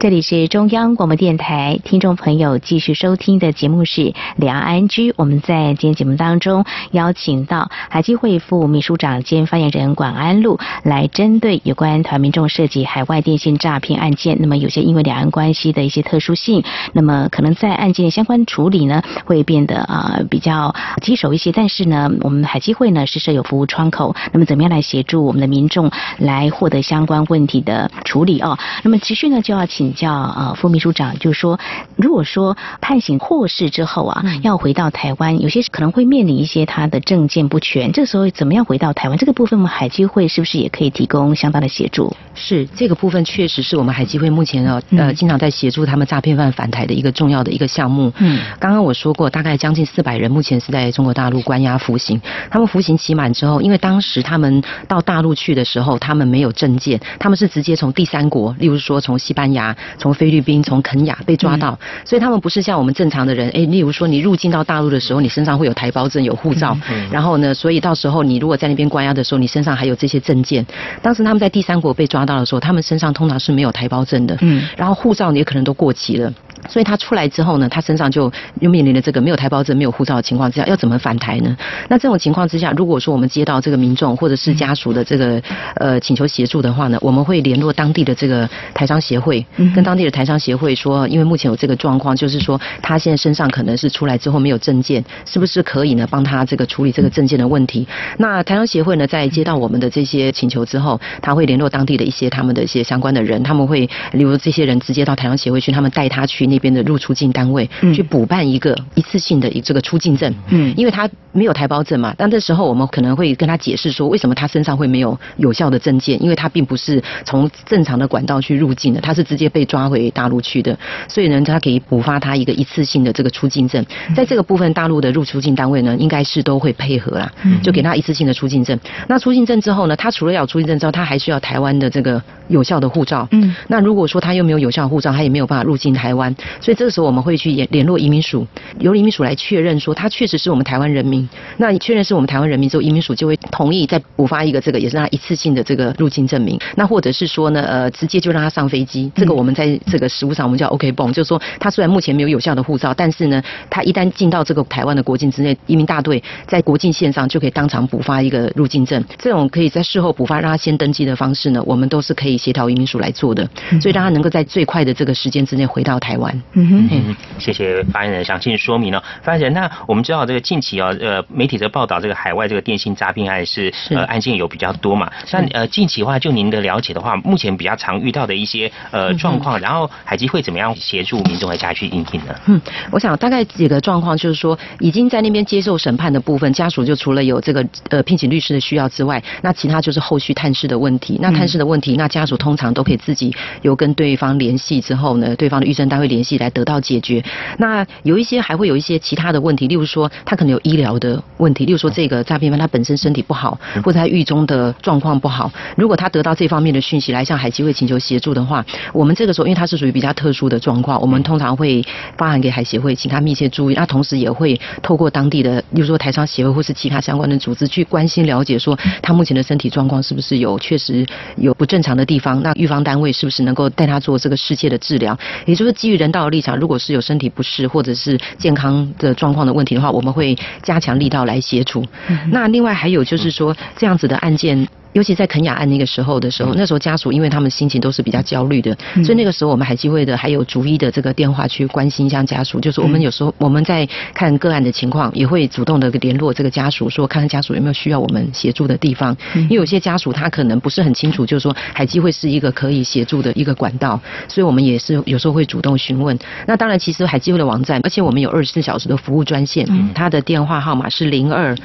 这里是中央广播电台，听众朋友继续收听的节目是《两岸安居》。我们在今天节目当中邀请到海基会副秘书长兼发言人管安路来针对有关台湾民众涉及海外电信诈骗案件，那么有些因为两岸关系的一些特殊性，那么可能在案件相关处理呢会变得啊比较棘手一些。但是呢，我们海基会呢是设有服务窗口，那么怎么样来协助我们的民众来获得相关问题的处理哦？那么持续呢就要请。叫呃副秘书长，就是说，如果说判刑获释之后啊，要回到台湾，有些可能会面临一些他的证件不全，这时候怎么样回到台湾？这个部分，我们海基会是不是也可以提供相当的协助？是这个部分，确实是我们海基会目前呢呃经常在协助他们诈骗犯返台的一个重要的一个项目。嗯，刚刚我说过，大概将近四百人目前是在中国大陆关押服刑，他们服刑期满之后，因为当时他们到大陆去的时候，他们没有证件，他们是直接从第三国，例如说从西班牙。从菲律宾、从肯雅被抓到，所以他们不是像我们正常的人，哎，例如说你入境到大陆的时候，你身上会有台胞证、有护照，然后呢，所以到时候你如果在那边关押的时候，你身上还有这些证件。当时他们在第三国被抓到的时候，他们身上通常是没有台胞证的，嗯，然后护照也可能都过期了。所以他出来之后呢，他身上就又面临了这个没有台胞证、没有护照的情况之下，要怎么返台呢？那这种情况之下，如果说我们接到这个民众或者是家属的这个呃请求协助的话呢，我们会联络当地的这个台商协会，跟当地的台商协会说，因为目前有这个状况，就是说他现在身上可能是出来之后没有证件，是不是可以呢帮他这个处理这个证件的问题？那台商协会呢，在接到我们的这些请求之后，他会联络当地的一些他们的一些相关的人，他们会例如这些人直接到台商协会去，他们带他去。那边的入出境单位去补办一个一次性的这个出境证，嗯，因为他没有台胞证嘛。但这时候我们可能会跟他解释说，为什么他身上会没有有效的证件？因为他并不是从正常的管道去入境的，他是直接被抓回大陆去的。所以呢，他可以补发他一个一次性的这个出境证。在这个部分，大陆的入出境单位呢，应该是都会配合啦，就给他一次性的出境证。那出境证之后呢，他除了要出境证之后，他还需要台湾的这个有效的护照。嗯，那如果说他又没有有效护照，他也没有办法入境台湾。所以这个时候我们会去联联络移民署，由移民署来确认说他确实是我们台湾人民。那你确认是我们台湾人民之后，移民署就会同意再补发一个这个也是他一次性的这个入境证明。那或者是说呢，呃，直接就让他上飞机。这个我们在这个实务上我们叫 OK 泵，就是说他虽然目前没有有效的护照，但是呢，他一旦进到这个台湾的国境之内，移民大队在国境线上就可以当场补发一个入境证。这种可以在事后补发让他先登记的方式呢，我们都是可以协调移民署来做的。所以让他能够在最快的这个时间之内回到台湾。嗯哼，谢谢发言人详细说明了。发言人，那我们知道这个近期哦，呃，媒体的报道，这个海外这个电信诈骗案是呃案件有比较多嘛？那呃近期的话，就您的了解的话，目前比较常遇到的一些呃状况，然后海基会怎么样协助民众来加去应聘呢？嗯，我想大概几个状况，就是说已经在那边接受审判的部分，家属就除了有这个呃聘请律师的需要之外，那其他就是后续探视的问题。那探视的问题，那家属通常都可以自己有跟对方联系之后呢，对方的预侦单位联系来得到解决。那有一些还会有一些其他的问题，例如说他可能有医疗的问题，例如说这个诈骗犯他本身身体不好，或者他狱中的状况不好。如果他得到这方面的讯息来向海基会请求协助的话，我们这个时候因为他是属于比较特殊的状况，我们通常会发函给海协会，请他密切注意。那同时也会透过当地的，例如说台商协会或是其他相关的组织去关心了解，说他目前的身体状况是不是有确实有不正常的地方。那预防单位是不是能够带他做这个世界的治疗？也就是基于人道的立场，如果是有身体不适或者是健康的状况的问题的话，我们会加强力道来协助。那另外还有就是说，这样子的案件。尤其在肯雅案那个时候的时候，那时候家属因为他们心情都是比较焦虑的，所以那个时候我们海基会的还有逐一的这个电话去关心一下家属，就是我们有时候我们在看个案的情况，也会主动的联络这个家属，说看看家属有没有需要我们协助的地方。因为有些家属他可能不是很清楚，就是说海基会是一个可以协助的一个管道，所以我们也是有时候会主动询问。那当然，其实海基会的网站，而且我们有二十四小时的服务专线，它的电话号码是零二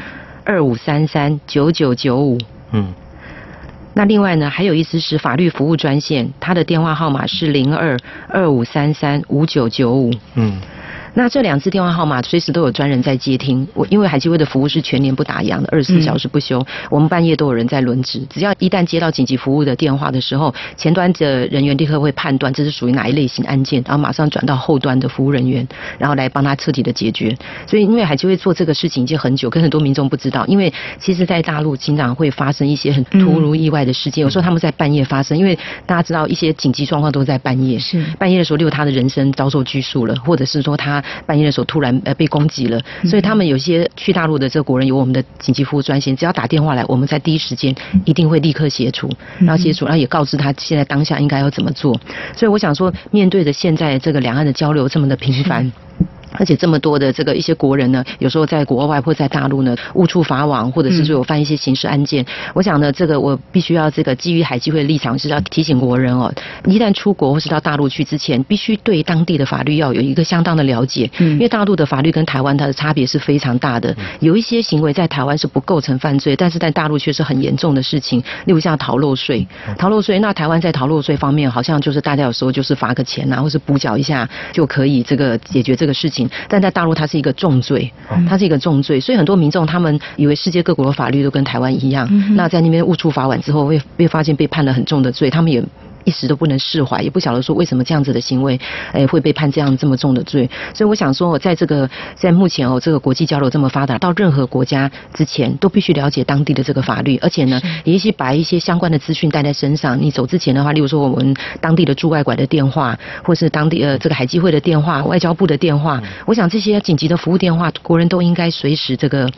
二五三三九九九五。嗯。那另外呢，还有一支是法律服务专线，它的电话号码是零二二五三三五九九五。嗯。那这两次电话号码随时都有专人在接听。我因为海基会的服务是全年不打烊的，二十四小时不休。我们半夜都有人在轮值，只要一旦接到紧急服务的电话的时候，前端的人员立刻会判断这是属于哪一类型案件，然后马上转到后端的服务人员，然后来帮他彻底的解决。所以因为海基会做这个事情已经很久，跟很多民众不知道，因为其实在大陆经常会发生一些很突如意外的事件，有时候他们在半夜发生，因为大家知道一些紧急状况都在半夜，是半夜的时候，例如他的人生遭受拘束了，或者是说他。半夜的时候突然呃被攻击了，所以他们有些去大陆的这个国人有我们的紧急服务专线，只要打电话来，我们在第一时间一定会立刻协助，然后协助，然后也告知他现在当下应该要怎么做。所以我想说，面对着现在这个两岸的交流这么的频繁。而且这么多的这个一些国人呢，有时候在国外或在大陆呢误触法网，或者是说有犯一些刑事案件。我想呢，这个我必须要这个基于海基会的立场是要提醒国人哦，一旦出国或是到大陆去之前，必须对当地的法律要有一个相当的了解。嗯。因为大陆的法律跟台湾它的差别是非常大的，有一些行为在台湾是不构成犯罪，但是在大陆却是很严重的事情。例如像逃漏税，逃漏税，那台湾在逃漏税方面好像就是大家有时候就是罚个钱啊，或是补缴一下就可以这个解决这个事情。但在大陆，它是一个重罪，它是一个重罪，所以很多民众他们以为世界各国的法律都跟台湾一样，那在那边误触法网之后，会被发现被判了很重的罪，他们也。一时都不能释怀，也不晓得说为什么这样子的行为，哎，会被判这样这么重的罪。所以我想说，我在这个在目前哦，这个国际交流这么发达，到任何国家之前都必须了解当地的这个法律，而且呢，也一些把一些相关的资讯带在身上。你走之前的话，例如说我们当地的驻外馆的电话，或是当地呃这个海基会的电话、外交部的电话，我想这些紧急的服务电话，国人都应该随时这个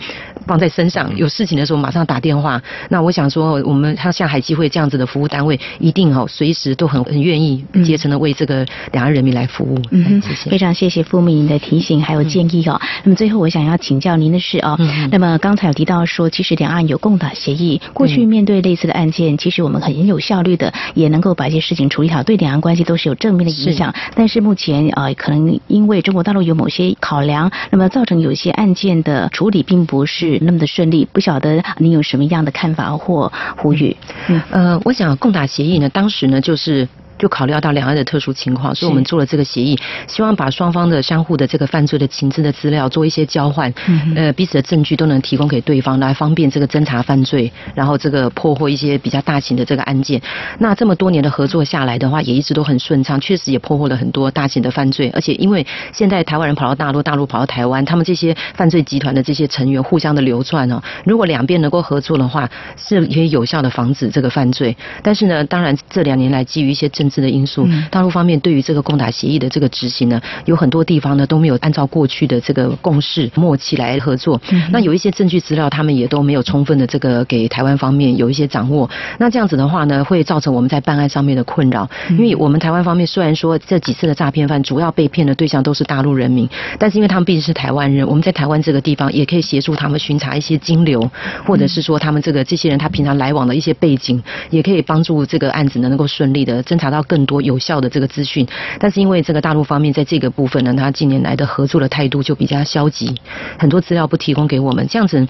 放在身上，有事情的时候马上打电话。那我想说，我们像像海基会这样子的服务单位，一定哦随时都很很愿意竭诚的为这个两岸人民来服务。嗯，谢谢，非常谢谢傅明您的提醒还有建议哦。那么最后我想要请教您的是哦，那么刚才有提到说，其实两岸有共打协议，过去面对类似的案件，其实我们很有效率的也能够把一些事情处理好，对两岸关系都是有正面的影响。但是目前呃，可能因为中国大陆有某些考量，那么造成有些案件的处理并不是那么的顺利。不晓得您有什么样的看法或呼吁？嗯，呃，我想共打协议呢，当时呢就是。就考虑到两岸的特殊情况，所以我们做了这个协议，希望把双方的相互的这个犯罪的情资的资料做一些交换，呃，彼此的证据都能提供给对方，来方便这个侦查犯罪，然后这个破获一些比较大型的这个案件。那这么多年的合作下来的话，也一直都很顺畅，确实也破获了很多大型的犯罪。而且因为现在台湾人跑到大陆，大陆跑到台湾，他们这些犯罪集团的这些成员互相的流窜哦，如果两边能够合作的话，是可以有效的防止这个犯罪。但是呢，当然这两年来基于一些政治的因素，大陆方面对于这个共打协议的这个执行呢，有很多地方呢都没有按照过去的这个共识默契来合作。那有一些证据资料，他们也都没有充分的这个给台湾方面有一些掌握。那这样子的话呢，会造成我们在办案上面的困扰。因为我们台湾方面虽然说这几次的诈骗犯主要被骗的对象都是大陆人民，但是因为他们毕竟是台湾人，我们在台湾这个地方也可以协助他们巡查一些金流，或者是说他们这个这些人他平常来往的一些背景，也可以帮助这个案子呢能够顺利的侦查到更多。有效的这个资讯，但是因为这个大陆方面在这个部分呢，他近年来的合作的态度就比较消极，很多资料不提供给我们，这样子。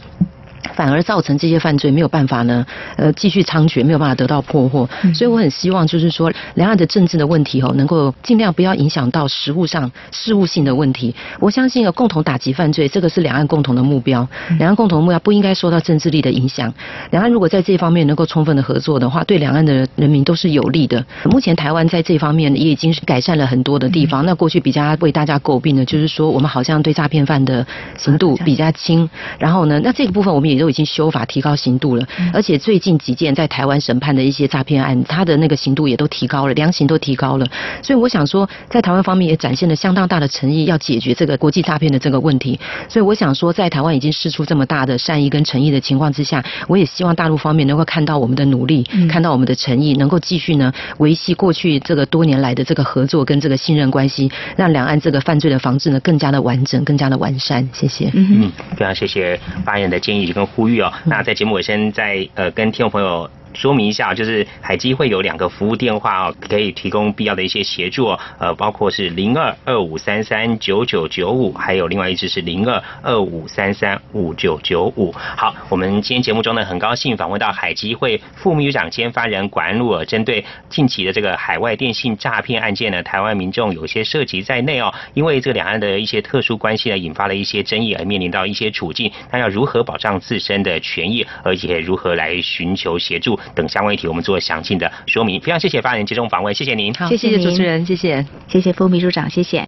反而造成这些犯罪没有办法呢，呃，继续猖獗，没有办法得到破获。所以我很希望，就是说，两岸的政治的问题哦，能够尽量不要影响到实务上事务性的问题。我相信，共同打击犯罪，这个是两岸共同的目标。两岸共同目标不应该受到政治力的影响。两岸如果在这方面能够充分的合作的话，对两岸的人民都是有利的。目前台湾在这方面也已经是改善了很多的地方。那过去比较为大家诟病的，就是说我们好像对诈骗犯的刑度比较轻。然后呢，那这个部分我们也。都已经修法提高刑度了，而且最近几件在台湾审判的一些诈骗案，他的那个刑度也都提高了，量刑都提高了。所以我想说，在台湾方面也展现了相当大的诚意，要解决这个国际诈骗的这个问题。所以我想说，在台湾已经试出这么大的善意跟诚意的情况之下，我也希望大陆方面能够看到我们的努力，看到我们的诚意，能够继续呢维系过去这个多年来的这个合作跟这个信任关系，让两岸这个犯罪的防治呢更加的完整，更加的完善。谢谢。嗯，非常谢谢发言的建议跟。呼吁哦，那在节目尾声，再呃跟听众朋友。说明一下，就是海基会有两个服务电话哦，可以提供必要的一些协助，呃，包括是零二二五三三九九九五，还有另外一支是零二二五三三五九九五。好，我们今天节目中呢，很高兴访问到海基会副秘书长兼发人管安禄尔，针对近期的这个海外电信诈骗案件呢，台湾民众有些涉及在内哦，因为这两岸的一些特殊关系呢，引发了一些争议，而面临到一些处境，那要如何保障自身的权益，而且如何来寻求协助？等相关议题，我们做详尽的说明。非常谢谢发言人接受访问，谢谢您。好，谢谢主持人，谢谢，谢谢副秘书长，谢谢。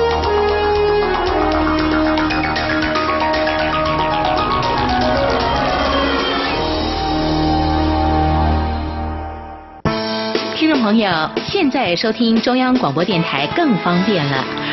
友，现在收听中央广播电台更方便了。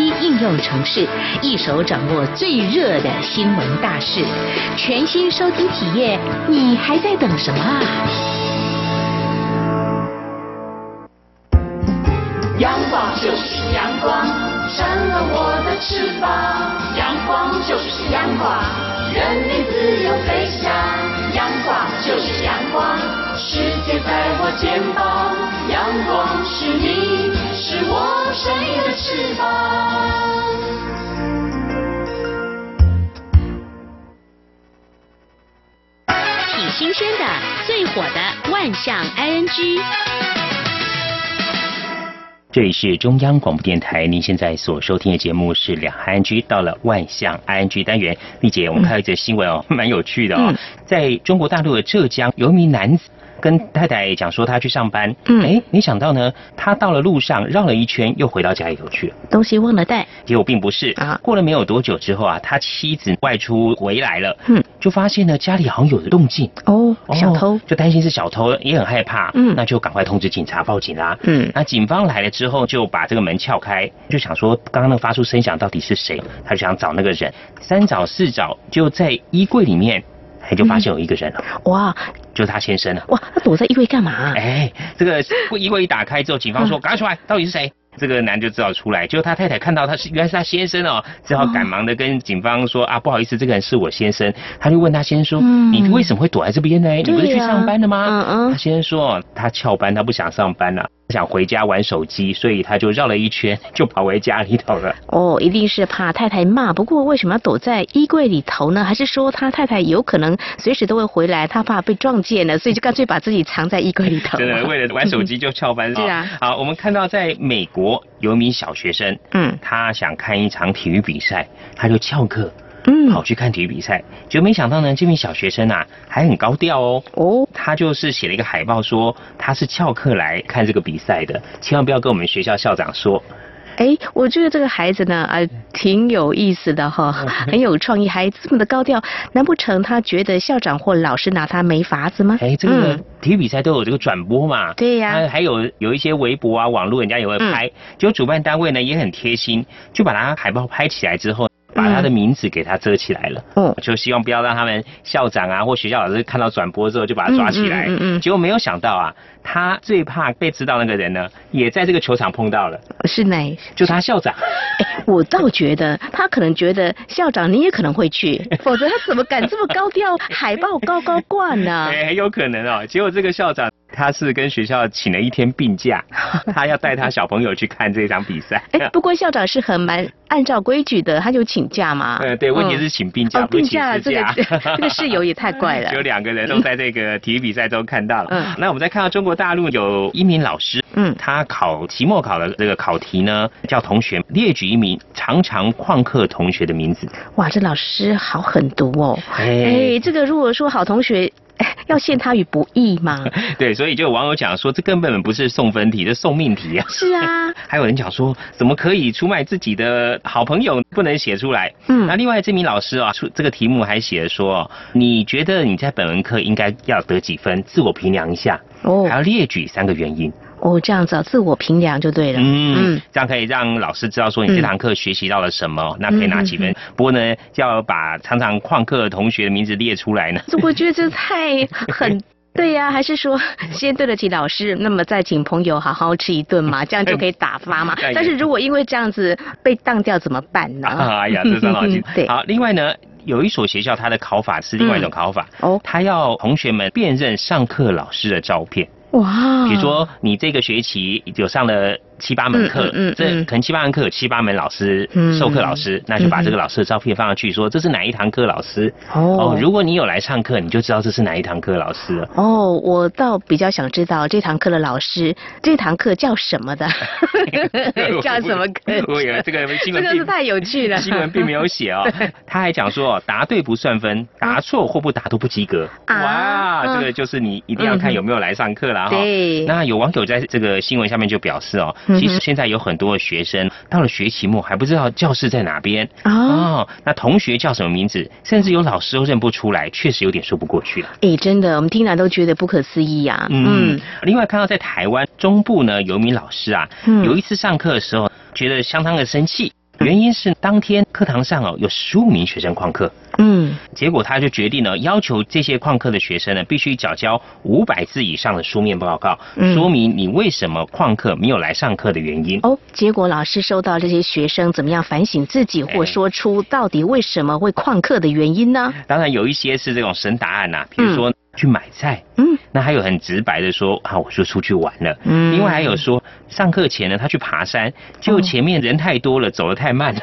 应用程式，一手掌握最热的新闻大事，全新收听体验，你还在等什么啊？阳光就是阳光，扇了我的翅膀。阳光就是阳光，任你自由飞翔。阳光就是阳光，世界在我肩膀。阳光是你，是我生命的翅膀。挺新鲜的，最火的万象 ING。这里是中央广播电台，您现在所收听的节目是两岸 ING，到了万象 ING 单元。丽姐，我们看到一则新闻哦，蛮有趣的哦，在中国大陆的浙江，有一名男子。跟太太讲说他去上班，嗯，哎，没想到呢，他到了路上绕了一圈，又回到家里头去了，东西忘了带。结果并不是啊，过了没有多久之后啊，他妻子外出回来了，嗯，就发现呢家里好像有动静。哦，小偷，就担心是小偷，也很害怕，嗯，那就赶快通知警察报警啦，嗯，那警方来了之后就把这个门撬开，就想说刚刚那发出声响到底是谁，他就想找那个人，三找四找就在衣柜里面。哎，就发现有一个人了，哇，就是他先生了。哇，他躲在衣柜干嘛？哎，这个衣柜一打开之后，警方说赶快出来，到底是谁？这个男就只好出来，结果他太太看到他是原来是他先生哦，只好赶忙的跟警方说啊，不好意思，这个人是我先生。他就问他先生说，你为什么会躲在这边呢？你不是去上班的吗？嗯嗯。他先生说他翘班，他不想上班了。想回家玩手机，所以他就绕了一圈，就跑回家里头了。哦，一定是怕太太骂。不过为什么要躲在衣柜里头呢？还是说他太太有可能随时都会回来，他怕被撞见了，所以就干脆把自己藏在衣柜里头。真的，为了玩手机就翘班 是啊。好，我们看到在美国有一名小学生，嗯，他想看一场体育比赛，他就翘课。嗯，跑去看体育比赛，就没想到呢，这名小学生啊还很高调哦。哦，他就是写了一个海报，说他是翘课来看这个比赛的，千万不要跟我们学校校长说。哎，我觉得这个孩子呢，啊，挺有意思的哈，很有创意，还这么的高调。难不成他觉得校长或老师拿他没法子吗？哎，这个体育比赛都有这个转播嘛。对呀。还有有一些微博啊、网络，人家也会拍。结果主办单位呢也很贴心，就把他海报拍起来之后。把他的名字给他遮起来了，嗯，就希望不要让他们校长啊或学校老师看到转播之后就把他抓起来，嗯嗯，结果没有想到啊，他最怕被知道那个人呢，也在这个球场碰到了，是哪？就他校长。哎，我倒觉得他可能觉得校长你也可能会去，否则他怎么敢这么高调，海报高高挂呢？哎，很有可能哦。结果这个校长他是跟学校请了一天病假，他要带他小朋友去看这场比赛。哎，不过校长是很蛮按照规矩的，他就请假嘛。呃，对，问题是请病假，不请假。这个这个室友也太怪了。有两个人都在这个体育比赛中看到了。嗯。那我们再看到中国大陆有一名老师，嗯，他考期末考的这个考题呢，叫同学列举一名常常旷课同学的名字。哇，这老师好狠毒哦。哎。哎，这个如果说好同学。要陷他于不义吗？对，所以就有网友讲说，这根本不是送分题，这送命题啊！是啊，还有人讲说，怎么可以出卖自己的好朋友，不能写出来？嗯，那另外这名老师啊，出这个题目还写说，你觉得你在本文课应该要得几分？自我评量一下，哦，还要列举三个原因。哦，这样子啊自我评量就对了。嗯嗯，这样可以让老师知道说你这堂课学习到了什么，那可以拿几分。不过呢，要把常常旷课的同学的名字列出来呢。我觉得这太很对呀，还是说先对得起老师，那么再请朋友好好吃一顿嘛，这样就可以打发嘛。但是如果因为这样子被当掉怎么办呢？哎呀，这伤脑筋。对，好，另外呢。有一所学校，它的考法是另外一种考法。哦，它要同学们辨认上课老师的照片。哇！比如说，你这个学期有上了七八门课，嗯这可能七八门课有七八门老师嗯授课老师，那就把这个老师的照片放上去，说这是哪一堂课老师。哦如果你有来上课，你就知道这是哪一堂课老师了。哦，我倒比较想知道这堂课的老师，这堂课叫什么的？叫什么课？我以为这个新闻并 这个是太有趣了。新闻并没有写哦，他还讲说哦答对不算分，答错或不答都不及格。啊哇，嗯这个就是你一定要看有没有来上课了哈。对那有网友在这个新闻下面就表示哦，其实现在有很多的学生到了学期末还不知道教室在哪边。啊哦，那同学叫什么名字，甚至有老师都认不出来，确实有点说不过去了。哎，真的，我们听了都觉得不可思议呀、嗯，另外看到在台湾中部呢，有一名老师啊，嗯。有一次上课的时候，觉得相当的生气，原因是当天课堂上哦有十五名学生旷课。嗯，结果他就决定呢，要求这些旷课的学生呢，必须缴交五百字以上的书面报告，嗯说明你为什么旷课没有来上课的原因。哦，结果老师收到这些学生怎么样反省自己，或说出到底为什么会旷课的原因呢？当然有一些是这种神答案呐、比如说去买菜，嗯，那还有很直白的说啊，我就出去玩了。嗯另外还有说上课前呢，他去爬山，结果前面人太多了，走得太慢了。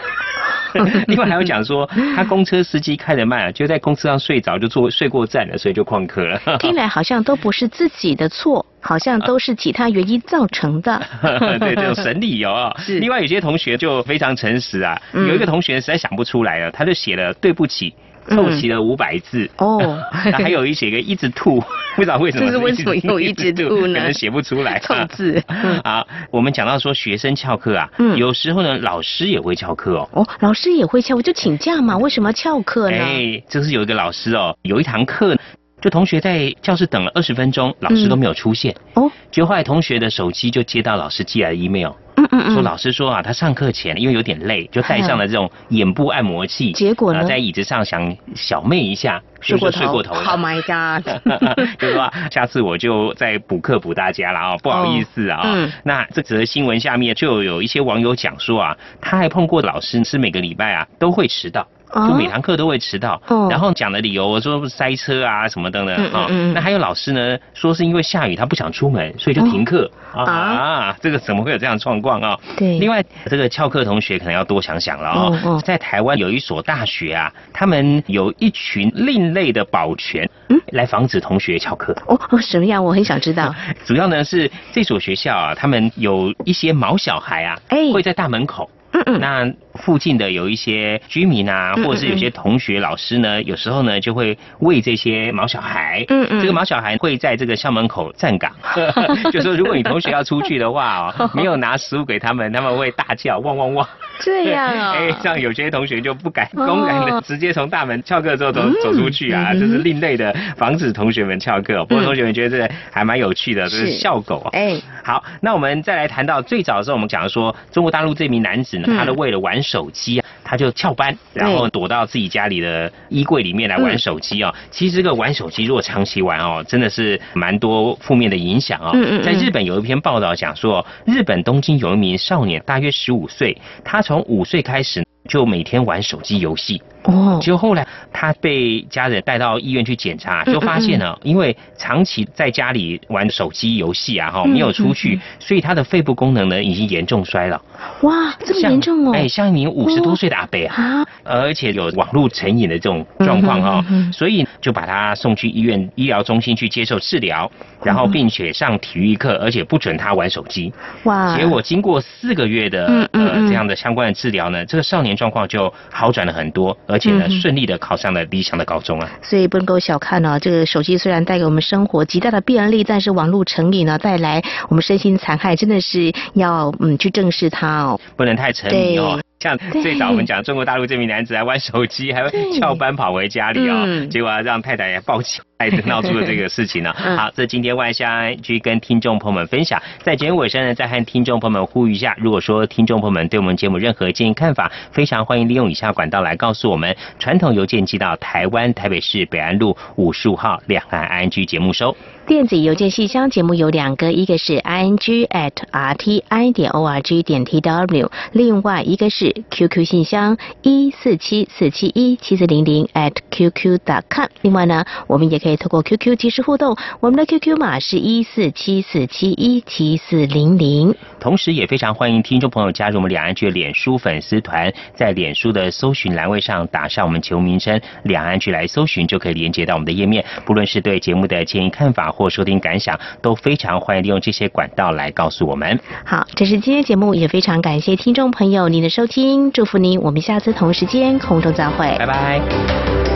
另外还有讲说，他公车司机开得慢啊，就在公车上睡着，就坐睡过站了，所以就旷课了。听来好像都不是自己的错，好像都是其他原因造成的。对，这种神理由啊、是另外有些同学就非常诚实啊，嗯有一个同学实在想不出来了，他就写了对不起。凑齐了五百字。哦。那还有一写个一直吐，不知道为什么这是为什么又一直吐呢？可能写不出来。凑字。嗯啊，我们讲到说学生翘课啊，嗯。有时候呢老师也会翘课哦。哦，老师也会翘，我就请假嘛，为什么要翘课呢？哎，就是有一个老师哦，有一堂课，就同学在教室等了二十分钟，老师都没有出现。哦，结果后来同学的手机就接到老师寄来的 email。嗯嗯嗯说老师说啊，他上课前因为有点累，就带上了这种眼部按摩器。结果呢啊在椅子上想小寐一下，睡过头睡过头了。，Oh my god！就说啊下次我就再补课补大家了啊、不好意思啊、哦嗯那这则新闻下面就有一些网友讲说啊，他还碰过老师是每个礼拜啊都会迟到。哦就每堂课都会迟到，哦然后讲的理由我说塞车啊什么的呢，嗯嗯啊嗯那还有老师呢说是因为下雨他不想出门，所以就停课、哦啊，这个怎么会有这样的状况啊？对另外这个翘课同学可能要多想想了啊、在台湾有一所大学啊，他们有一群另类的保全，来防止同学翘课。哦哦，什么样？我很想知道。主要呢是这所学校啊，他们有一些毛小孩啊，哎会在大门口。那附近的有一些居民啊，或者是有些同学、老师呢，有时候呢就会喂这些毛小孩。嗯嗯这个毛小孩会在这个校门口站岗，就说如果你同学要出去的话哦，没有拿食物给他们，他们会大叫汪汪汪。这样啊、哎，像有些同学就不敢哦公然的直接从大门翘课之后走嗯。走出去啊，嗯这是另类的防止同学们翘课。不过同学们觉得这还蛮有趣的，这是是校狗啊。哎，好，那我们再来谈到最早的时候，我们讲说中国大陆这名男子呢，嗯。他的为了玩手机啊，他就翘班，然后躲到自己家里的衣柜里面来玩手机哦。其实这个玩手机如果长期玩哦，真的是蛮多负面的影响哦。嗯嗯嗯在日本有一篇报道讲说，日本东京有一名少年，大约十五岁，他从五岁开始就每天玩手机游戏。哦，结果后来他被家人带到医院去检查，嗯就发现呢，因为长期在家里玩手机游戏啊，哈，嗯没有出去嗯，所以他的肺部功能呢已经严重衰老。哇，这么严重哦！哎，像一名五十多岁的阿伯啊，啊，而且有网络成瘾的这种状况哈嗯哼嗯哼，所以就把他送去医院医疗中心去接受治疗，然后并且上体育课，而且不准他玩手机。哇，结果经过四个月的呃这样的相关的治疗呢，这个少年状况就好转了很多，而且呢嗯顺利的考上了理想的高中啊。所以不能够小看呢，这个手机虽然带给我们生活极大的便利，但是网络成瘾呢带来我们身心残害，真的是要嗯去正视它哦。不能太沉迷哦。像最早我们讲中国大陆这名男子还玩手机，还会翘班跑回家里哦，嗯结果让太太也抱闹出了这个事情呢。嗯好，这今天万香去跟听众朋友们分享，在节目尾声呢，再和听众朋友们呼吁一下，如果说听众朋友们对我们节目任何建议看法，非常欢迎利用以下管道来告诉我们。传统邮件寄到台湾台北市北安路五十五号两岸 ING 节目收。电子邮件信箱节目有两个，一个是 i n g at r t i 点 o r g 点 t w，另外一个是 QQ 信箱一四七四七一七四零零 at qq dot com。另外呢，我们也可以。可以透过 QQ 及时互动，我们的 QQ 码是一四七四七一七四零零。同时，也非常欢迎听众朋友加入我们两岸局脸书粉丝团，在脸书的搜寻栏位上打上我们球名称“两岸局”来搜寻，就可以连接到我们的页面。不论是对节目的建议看法或收听感想，都非常欢迎利用这些管道来告诉我们。好，这是今天节目，也非常感谢听众朋友您的收听，祝福您，我们下次同时间空中再会，拜拜。